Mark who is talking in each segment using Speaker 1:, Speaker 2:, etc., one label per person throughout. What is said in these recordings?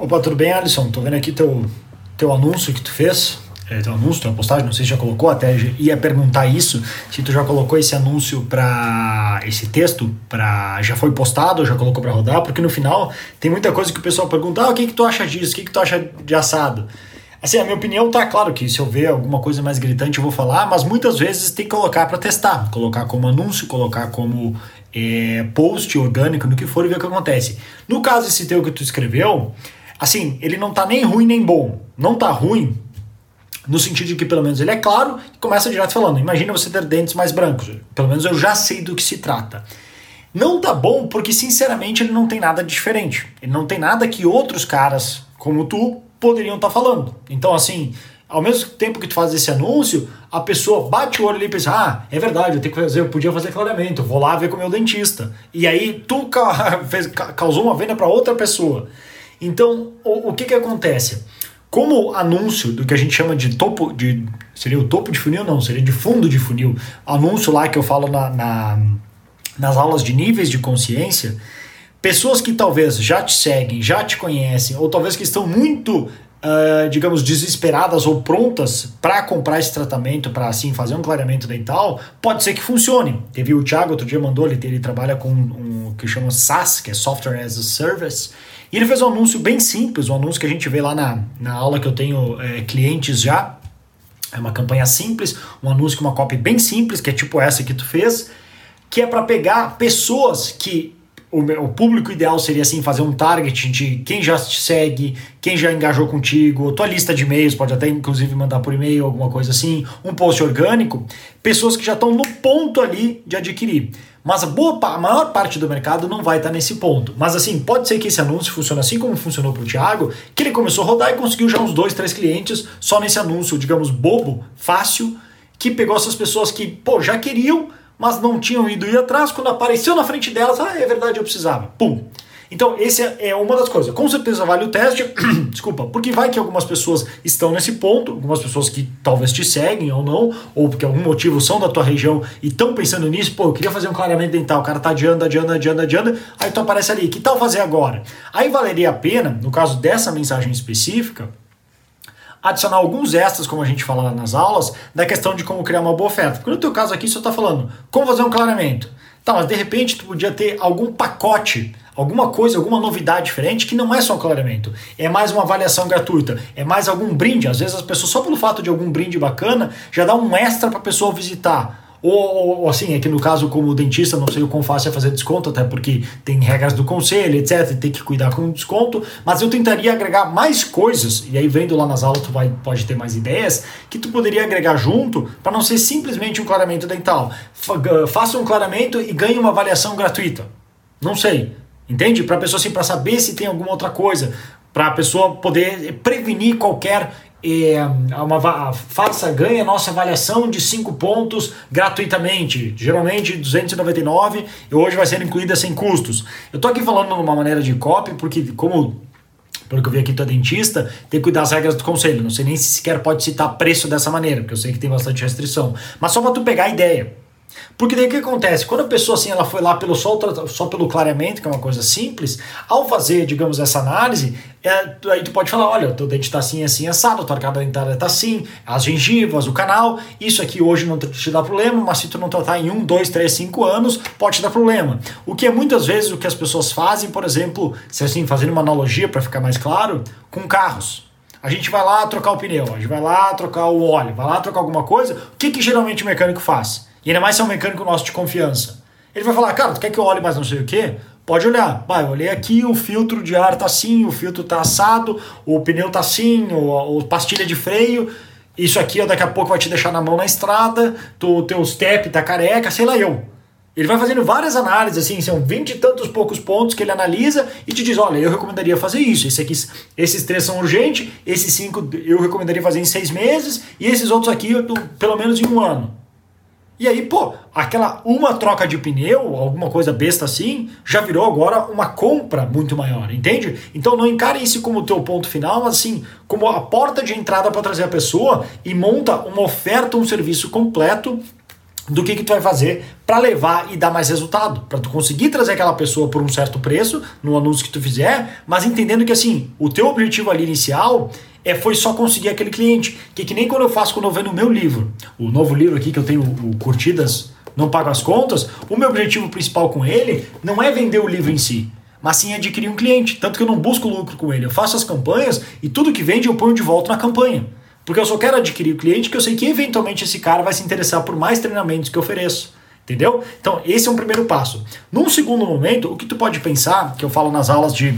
Speaker 1: Opa, tudo bem, Alisson? Tô vendo aqui teu, teu anúncio que tu fez. É, teu anúncio, tua postagem, não sei se já colocou, até ia perguntar isso, se tu já colocou esse anúncio para esse texto, para já foi postado, já colocou para rodar, porque no final tem muita coisa que o pessoal pergunta, ah, o que que tu acha disso, o que que tu acha de assado? Assim, a minha opinião tá claro que se eu ver alguma coisa mais gritante eu vou falar, mas muitas vezes tem que colocar para testar, colocar como anúncio, colocar como é, post orgânico, no que for e ver o que acontece. No caso esse teu que tu escreveu, assim, ele não tá nem ruim nem bom. Não tá ruim no sentido de que pelo menos ele é claro e começa direto falando. Imagina você ter dentes mais brancos. Pelo menos eu já sei do que se trata. Não tá bom porque sinceramente ele não tem nada diferente. Ele não tem nada que outros caras como tu poderiam estar tá falando. Então assim, ao mesmo tempo que tu faz esse anúncio, a pessoa bate o olho ali e pensa: ah, é verdade, eu tenho que fazer, eu podia fazer clareamento, vou lá ver com o meu dentista. E aí tu causou uma venda para outra pessoa. Então, o, o que que acontece? Como anúncio do que a gente chama de topo, de seria o topo de funil? Não, seria de fundo de funil. Anúncio lá que eu falo na, na nas aulas de níveis de consciência, pessoas que talvez já te seguem, já te conhecem, ou talvez que estão muito, uh, digamos, desesperadas ou prontas para comprar esse tratamento, para assim fazer um clareamento dental, pode ser que funcione. Teve o Thiago outro dia mandou, ele, ele trabalha com um que chama SaaS, que é Software as a Service, e ele fez um anúncio bem simples, um anúncio que a gente vê lá na, na aula que eu tenho é, clientes já. É uma campanha simples, um anúncio com uma copy bem simples, que é tipo essa que tu fez, que é para pegar pessoas que o, o, público ideal seria assim fazer um target de quem já te segue, quem já engajou contigo, tua lista de e-mails, pode até inclusive mandar por e-mail, alguma coisa assim, um post orgânico, pessoas que já estão no ponto ali de adquirir. Mas a, boa, a maior parte do mercado não vai estar nesse ponto. Mas assim, pode ser que esse anúncio funcione assim como funcionou para o Thiago, que ele começou a rodar e conseguiu já uns dois, três clientes só nesse anúncio, digamos, bobo, fácil, que pegou essas pessoas que, pô, já queriam, mas não tinham ido ir atrás, quando apareceu na frente delas, ah, é verdade, eu precisava. Pum, então, esse é, é uma das coisas. Com certeza vale o teste, desculpa, porque vai que algumas pessoas estão nesse ponto, algumas pessoas que talvez te seguem ou não, ou porque algum motivo são da tua região e estão pensando nisso, pô, eu queria fazer um clareamento dental, o cara tá adiando, adiando, adiando, adiando, aí tu aparece ali, que tal fazer agora? Aí valeria a pena, no caso dessa mensagem específica, adicionar alguns extras, como a gente fala nas aulas, da questão de como criar uma boa oferta. Porque no teu caso aqui, você está falando como fazer um clareamento. Tá, mas de repente tu podia ter algum pacote alguma coisa, alguma novidade diferente que não é só um clareamento, é mais uma avaliação gratuita, é mais algum brinde. Às vezes as pessoas, só pelo fato de algum brinde bacana, já dá um extra para a pessoa visitar. Ou, ou, assim, é que no caso, como dentista, não sei o quão fácil é fazer desconto, até porque tem regras do conselho, etc. Tem que cuidar com o desconto. Mas eu tentaria agregar mais coisas, e aí vendo lá nas aulas, tu vai, pode ter mais ideias, que tu poderia agregar junto para não ser simplesmente um clareamento dental. Faça um clareamento e ganhe uma avaliação gratuita. Não sei. Entende? Para a pessoa assim, para saber se tem alguma outra coisa, para a pessoa poder prevenir qualquer é, uma faça ganha nossa avaliação de 5 pontos gratuitamente, geralmente 299 e hoje vai ser incluída sem custos. Eu tô aqui falando de uma maneira de copy porque como pelo que eu vi aqui, tu é dentista, tem que cuidar das regras do conselho. Não sei nem se sequer pode citar preço dessa maneira, porque eu sei que tem bastante restrição. Mas só para tu pegar a ideia. Porque daí o que acontece? Quando a pessoa assim, ela foi lá pelo só, só pelo clareamento, que é uma coisa simples, ao fazer, digamos, essa análise, é, aí tu pode falar, olha, o teu dente está assim, assim, assado, a tua arcada dentária está assim, as gengivas, o canal, isso aqui hoje não te dá problema, mas se tu não tratar em um, dois, três, cinco anos, pode te dar problema. O que é muitas vezes o que as pessoas fazem, por exemplo, se assim, fazendo uma analogia para ficar mais claro, com carros. A gente vai lá trocar o pneu, a gente vai lá trocar o óleo, vai lá trocar alguma coisa, o que, que geralmente o mecânico faz? E ainda mais se é um mecânico nosso de confiança. Ele vai falar, cara, tu quer que eu olhe mais não sei o quê? Pode olhar. Vai, olhei aqui, o filtro de ar tá assim, o filtro tá assado, o pneu tá assim, o, o pastilha de freio. Isso aqui ó, daqui a pouco vai te deixar na mão na estrada, tu, teu step tá careca, sei lá eu. Ele vai fazendo várias análises, assim, são vinte e tantos poucos pontos que ele analisa e te diz, olha, eu recomendaria fazer isso, esse aqui, esses três são urgentes, esses cinco eu recomendaria fazer em seis meses, e esses outros aqui, pelo menos em um ano. E aí, pô, aquela uma troca de pneu, alguma coisa besta assim, já virou agora uma compra muito maior, entende? Então não encare isso como teu ponto final, mas assim, como a porta de entrada para trazer a pessoa e monta uma oferta, um serviço completo do que, que tu vai fazer para levar e dar mais resultado, para tu conseguir trazer aquela pessoa por um certo preço no anúncio que tu fizer, mas entendendo que assim, o teu objetivo ali inicial é foi só conseguir aquele cliente, que que nem quando eu faço quando eu vendo o meu livro, o novo livro aqui que eu tenho, o Curtidas Não Pago as Contas, o meu objetivo principal com ele não é vender o livro em si, mas sim adquirir um cliente, tanto que eu não busco lucro com ele, eu faço as campanhas e tudo que vende eu ponho de volta na campanha. Porque eu só quero adquirir o cliente que eu sei que eventualmente esse cara vai se interessar por mais treinamentos que eu ofereço. Entendeu? Então, esse é um primeiro passo. Num segundo momento, o que tu pode pensar, que eu falo nas aulas de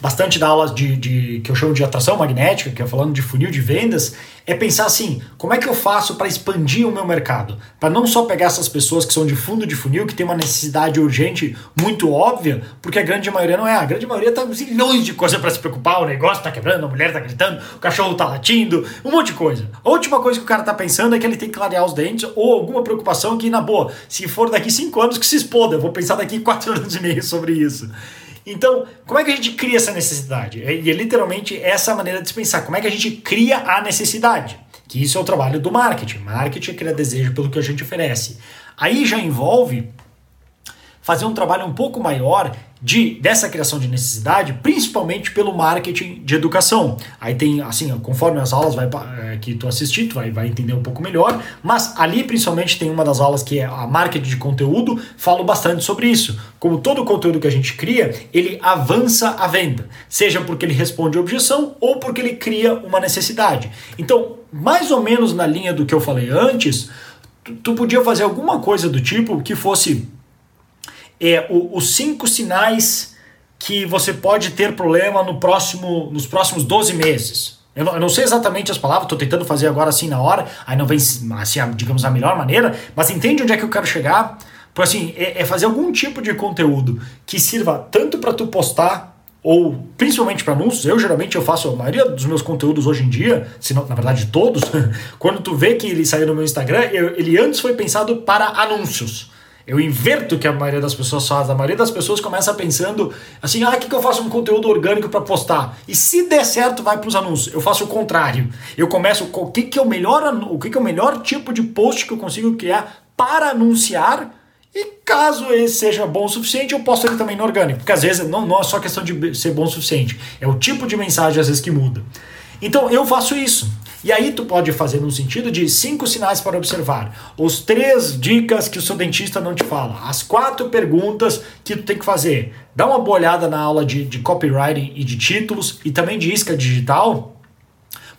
Speaker 1: bastante da aula de, de, que eu chamo de atração magnética, que é falando de funil de vendas, é pensar assim, como é que eu faço para expandir o meu mercado? Para não só pegar essas pessoas que são de fundo de funil, que tem uma necessidade urgente muito óbvia, porque a grande maioria não é. A grande maioria tá zilhões de coisas para se preocupar, o negócio tá quebrando, a mulher tá gritando, o cachorro tá latindo, um monte de coisa. A última coisa que o cara tá pensando é que ele tem que clarear os dentes ou alguma preocupação que, na boa, se for daqui cinco anos que se exploda, eu vou pensar daqui quatro anos e meio sobre isso. Então, como é que a gente cria essa necessidade? E é literalmente essa maneira de se pensar. Como é que a gente cria a necessidade? Que isso é o trabalho do marketing. Marketing é criar desejo pelo que a gente oferece. Aí já envolve fazer um trabalho um pouco maior de dessa criação de necessidade, principalmente pelo marketing de educação. Aí tem, assim, conforme as aulas vai, é, que tu assistir, tu vai, vai entender um pouco melhor, mas ali principalmente tem uma das aulas que é a marketing de conteúdo, falo bastante sobre isso. Como todo conteúdo que a gente cria, ele avança a venda, seja porque ele responde a objeção ou porque ele cria uma necessidade. Então, mais ou menos na linha do que eu falei antes, tu, tu podia fazer alguma coisa do tipo que fosse é, o, os cinco sinais que você pode ter problema no próximo, nos próximos 12 meses. Eu não, eu não sei exatamente as palavras, estou tentando fazer agora assim na hora, aí não vem, assim, digamos, a melhor maneira, mas entende onde é que eu quero chegar? Por assim, é, é fazer algum tipo de conteúdo que sirva tanto para tu postar ou principalmente para anúncios, eu geralmente eu faço a maioria dos meus conteúdos hoje em dia, se não, na verdade todos, quando tu vê que ele saiu no meu Instagram, eu, ele antes foi pensado para anúncios. Eu inverto o que a maioria das pessoas faz. A maioria das pessoas começa pensando assim: ah, o que, que eu faço um conteúdo orgânico para postar? E se der certo, vai para os anúncios. Eu faço o contrário. Eu começo com o que, que é o melhor, o que, que é o melhor tipo de post que eu consigo criar para anunciar. E caso esse seja bom o suficiente, eu posto ele também no orgânico. Porque às vezes não, não é só questão de ser bom o suficiente, é o tipo de mensagem às vezes que muda. Então eu faço isso. E aí tu pode fazer no sentido de cinco sinais para observar, os três dicas que o seu dentista não te fala, as quatro perguntas que tu tem que fazer. Dá uma boa olhada na aula de, de copywriting e de títulos e também de isca digital,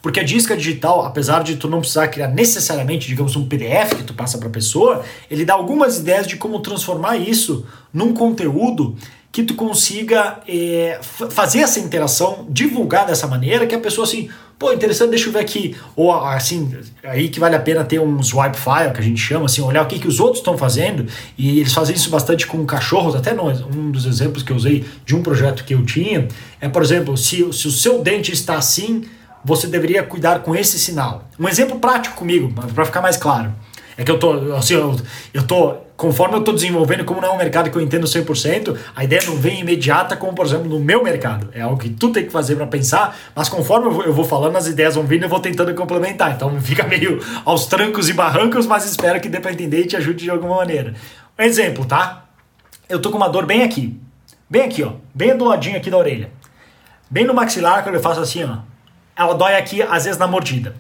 Speaker 1: porque a disca digital, apesar de tu não precisar criar necessariamente, digamos, um PDF que tu passa para a pessoa, ele dá algumas ideias de como transformar isso num conteúdo que tu consiga é, fazer essa interação, divulgar dessa maneira, que a pessoa assim, pô, interessante, deixa eu ver aqui. Ou assim, aí que vale a pena ter um swipe file, que a gente chama, assim, olhar o que, que os outros estão fazendo. E eles fazem isso bastante com cachorros, até no, um dos exemplos que eu usei de um projeto que eu tinha, é, por exemplo, se, se o seu dente está assim, você deveria cuidar com esse sinal. Um exemplo prático comigo, para ficar mais claro. É que eu tô, assim, eu, eu tô, conforme eu tô desenvolvendo, como não é um mercado que eu entendo 100%, a ideia não vem imediata, como por exemplo no meu mercado. É algo que tu tem que fazer para pensar, mas conforme eu vou, eu vou, falando, as ideias vão vindo eu vou tentando complementar. Então fica meio aos trancos e barrancos, mas espero que dê para entender e te ajude de alguma maneira. Um exemplo, tá? Eu tô com uma dor bem aqui. Bem aqui, ó. Bem do ladinho aqui da orelha. Bem no maxilar, quando eu faço assim, ó. Ela dói aqui, às vezes na mordida.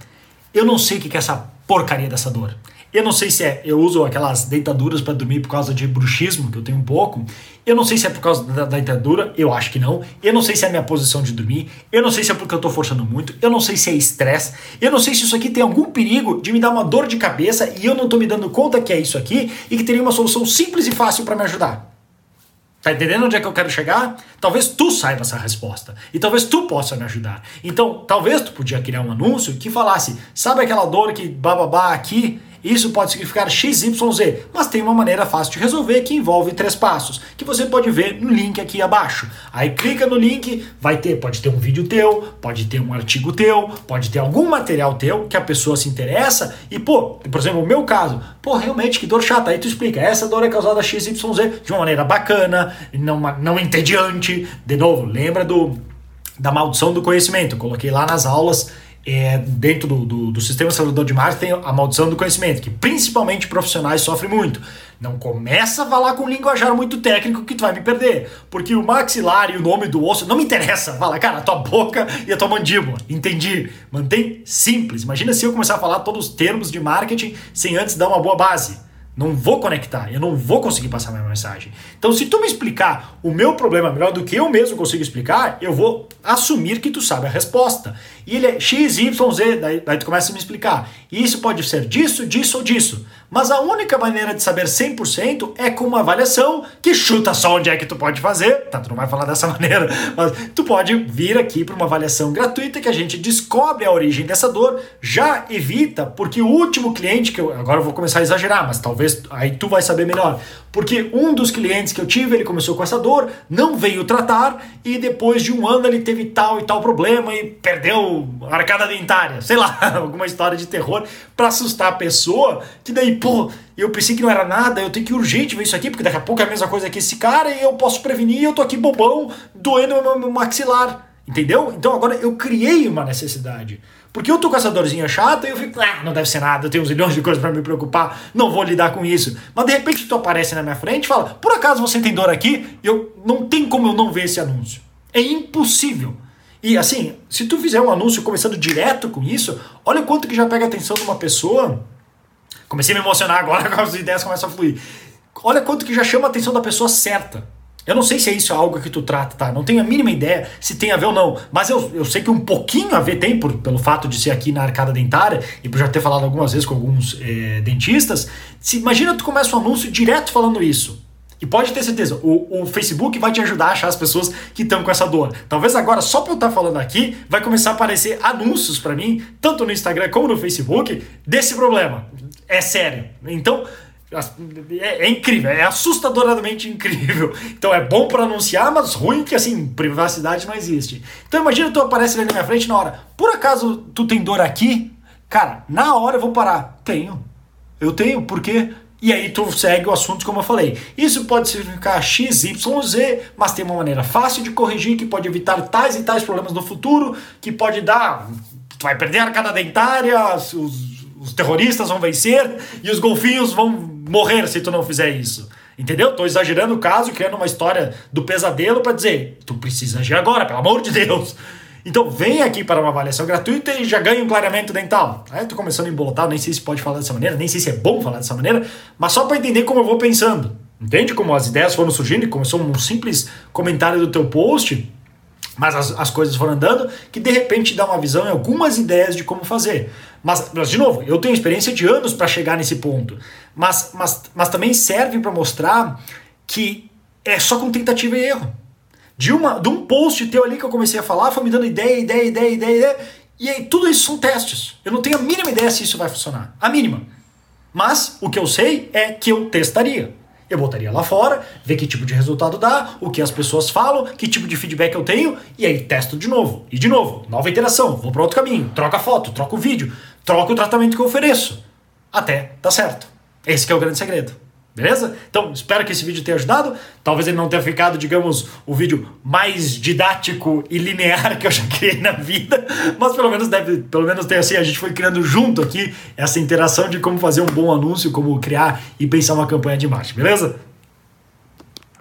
Speaker 1: Eu não sei o que é essa porcaria dessa dor. Eu não sei se é, eu uso aquelas deitaduras para dormir por causa de bruxismo, que eu tenho um pouco. Eu não sei se é por causa da, deitadura, eu acho que não. Eu não sei se é a minha posição de dormir. Eu não sei se é porque eu tô forçando muito. Eu não sei se é estresse. Eu não sei se isso aqui tem algum perigo de me dar uma dor de cabeça e eu não tô me dando conta que é isso aqui e que teria uma solução simples e fácil para me ajudar. Tá entendendo onde é que eu quero chegar? Talvez tu saiba essa resposta. E talvez tu possa me ajudar. Então, talvez tu podia criar um anúncio que falasse: sabe aquela dor que bababá aqui? Isso pode significar XYZ, mas tem uma maneira fácil de resolver que envolve três passos, que você pode ver no link aqui abaixo. Aí clica no link, vai ter, pode ter um vídeo teu, pode ter um artigo teu, pode ter algum material teu que a pessoa se interessa e, pô, por exemplo, o meu caso, pô, realmente que dor chata. Aí tu explica, essa dor é causada XYZ de uma maneira bacana, não, não entediante. De novo, lembra do da maldição do conhecimento. coloquei lá nas aulas é, dentro do, do, do, sistema acelerador de marketing tem a maldição do conhecimento, que principalmente profissionais sofrem muito. Não começa a falar com linguajar muito técnico que tu vai me perder. Porque o maxilar e o nome do osso não me interessa. Fala, cara, a tua boca e a tua mandíbula. Entendi. Mantém simples. Imagina se eu começar a falar todos os termos de marketing sem antes dar uma boa base. Não vou conectar, eu não vou conseguir passar minha mensagem. Então, se tu me explicar o meu problema melhor do que eu mesmo consigo explicar, eu vou assumir que tu sabe a resposta. E ele é x, y, z, daí, daí tu começa a me explicar. E isso pode ser disso, disso ou disso. Mas a única maneira de saber 100% é com uma avaliação que chuta só onde é que tu pode fazer. Tá, tu não vai falar dessa maneira, mas tu pode vir aqui para uma avaliação gratuita que a gente descobre a origem dessa dor, já evita, porque o último cliente que eu agora eu vou começar a exagerar, mas talvez aí tu vai saber melhor. Porque um dos clientes que eu tive, ele começou com essa dor, não veio tratar e depois de um ano ele teve tal e tal problema e perdeu a arcada dentária, sei lá, alguma história de terror para assustar a pessoa, que daí pô, eu pensei que não era nada, eu tenho que urgente ver isso aqui, porque daqui a pouco é a mesma coisa que esse cara e eu posso prevenir, eu tô aqui bobão, doendo meu, meu maxilar. Entendeu? Então agora eu criei uma necessidade. Porque eu tô com essa dorzinha chata e eu fico, ah, não deve ser nada, eu tenho uns milhões de coisas para me preocupar, não vou lidar com isso. Mas de repente tu aparece na minha frente e fala, por acaso você tem dor aqui? Eu não tem como eu não ver esse anúncio. É impossível. E assim, se tu fizer um anúncio começando direto com isso, olha o quanto que já pega a atenção de uma pessoa Comecei a me emocionar agora com as ideias começam a fluir. Olha quanto que já chama a atenção da pessoa certa. Eu não sei se é isso algo que tu trata, tá? Não tenho a mínima ideia se tem a ver ou não. Mas eu, eu sei que um pouquinho a ver tem, por, pelo fato de ser aqui na arcada dentária e por já ter falado algumas vezes com alguns é, dentistas. Se, imagina tu começa um anúncio direto falando isso. E pode ter certeza, o, o Facebook vai te ajudar a achar as pessoas que estão com essa dor. Talvez agora, só para eu estar tá falando aqui, vai começar a aparecer anúncios para mim, tanto no Instagram como no Facebook, desse problema. É sério. Então, é, é, incrível, é assustadoramente incrível. Então é bom para anunciar, mas ruim que assim, privacidade não existe. Então imagina tu aparece ali na minha frente na hora. Por acaso tu tem dor aqui? Cara, na hora eu vou parar. Tenho. Eu tenho, por quê? E aí tu segue o assunto como eu falei. Isso pode significar X, Y, Z, mas tem uma maneira fácil de corrigir que pode evitar tais e tais problemas no futuro, que pode dar. Tu vai perder a arcada dentária, os, os terroristas vão vencer e os golfinhos vão morrer se tu não fizer isso. Entendeu? Tô exagerando o caso, criando uma história do pesadelo para dizer, tu precisa agir agora, pelo amor de Deus. Então vem aqui para uma avaliação gratuita e já ganha um clareamento dental. Aí tô começando a embolotar, nem sei se pode falar dessa maneira, nem sei se é bom falar dessa maneira, mas só para entender como eu vou pensando. Entende como as ideias foram surgindo e começou um simples comentário do teu post, mas as, as coisas foram andando, que de repente dá uma visão e algumas ideias de como fazer. Mas, mas de novo, eu tenho experiência de anos para chegar nesse ponto. Mas, mas, mas também serve para mostrar que é só com tentativa e erro de, uma, de um post teu ali que eu comecei a falar, foi me dando ideia, ideia, ideia, ideia, ideia. E aí, tudo isso são testes. Eu não tenho a mínima ideia se isso vai funcionar. A mínima. Mas o que eu sei é que eu testaria. Eu botaria lá fora, ver que tipo de resultado dá, o que as pessoas falam, que tipo de feedback eu tenho, e aí testo de novo. E de novo, nova interação, vou para outro caminho, troca a foto, troca o vídeo, troca o tratamento que eu ofereço. Até tá certo. Esse é o grande segredo. Beleza? Então, espero que esse vídeo tenha ajudado. Talvez ele não tenha ficado, digamos, o vídeo mais didático e linear que eu já criei na vida, mas pelo menos deve, pelo menos tem assim, a gente foi criando junto aqui essa interação de como fazer um bom anúncio, como criar e pensar uma campanha de marketing, beleza?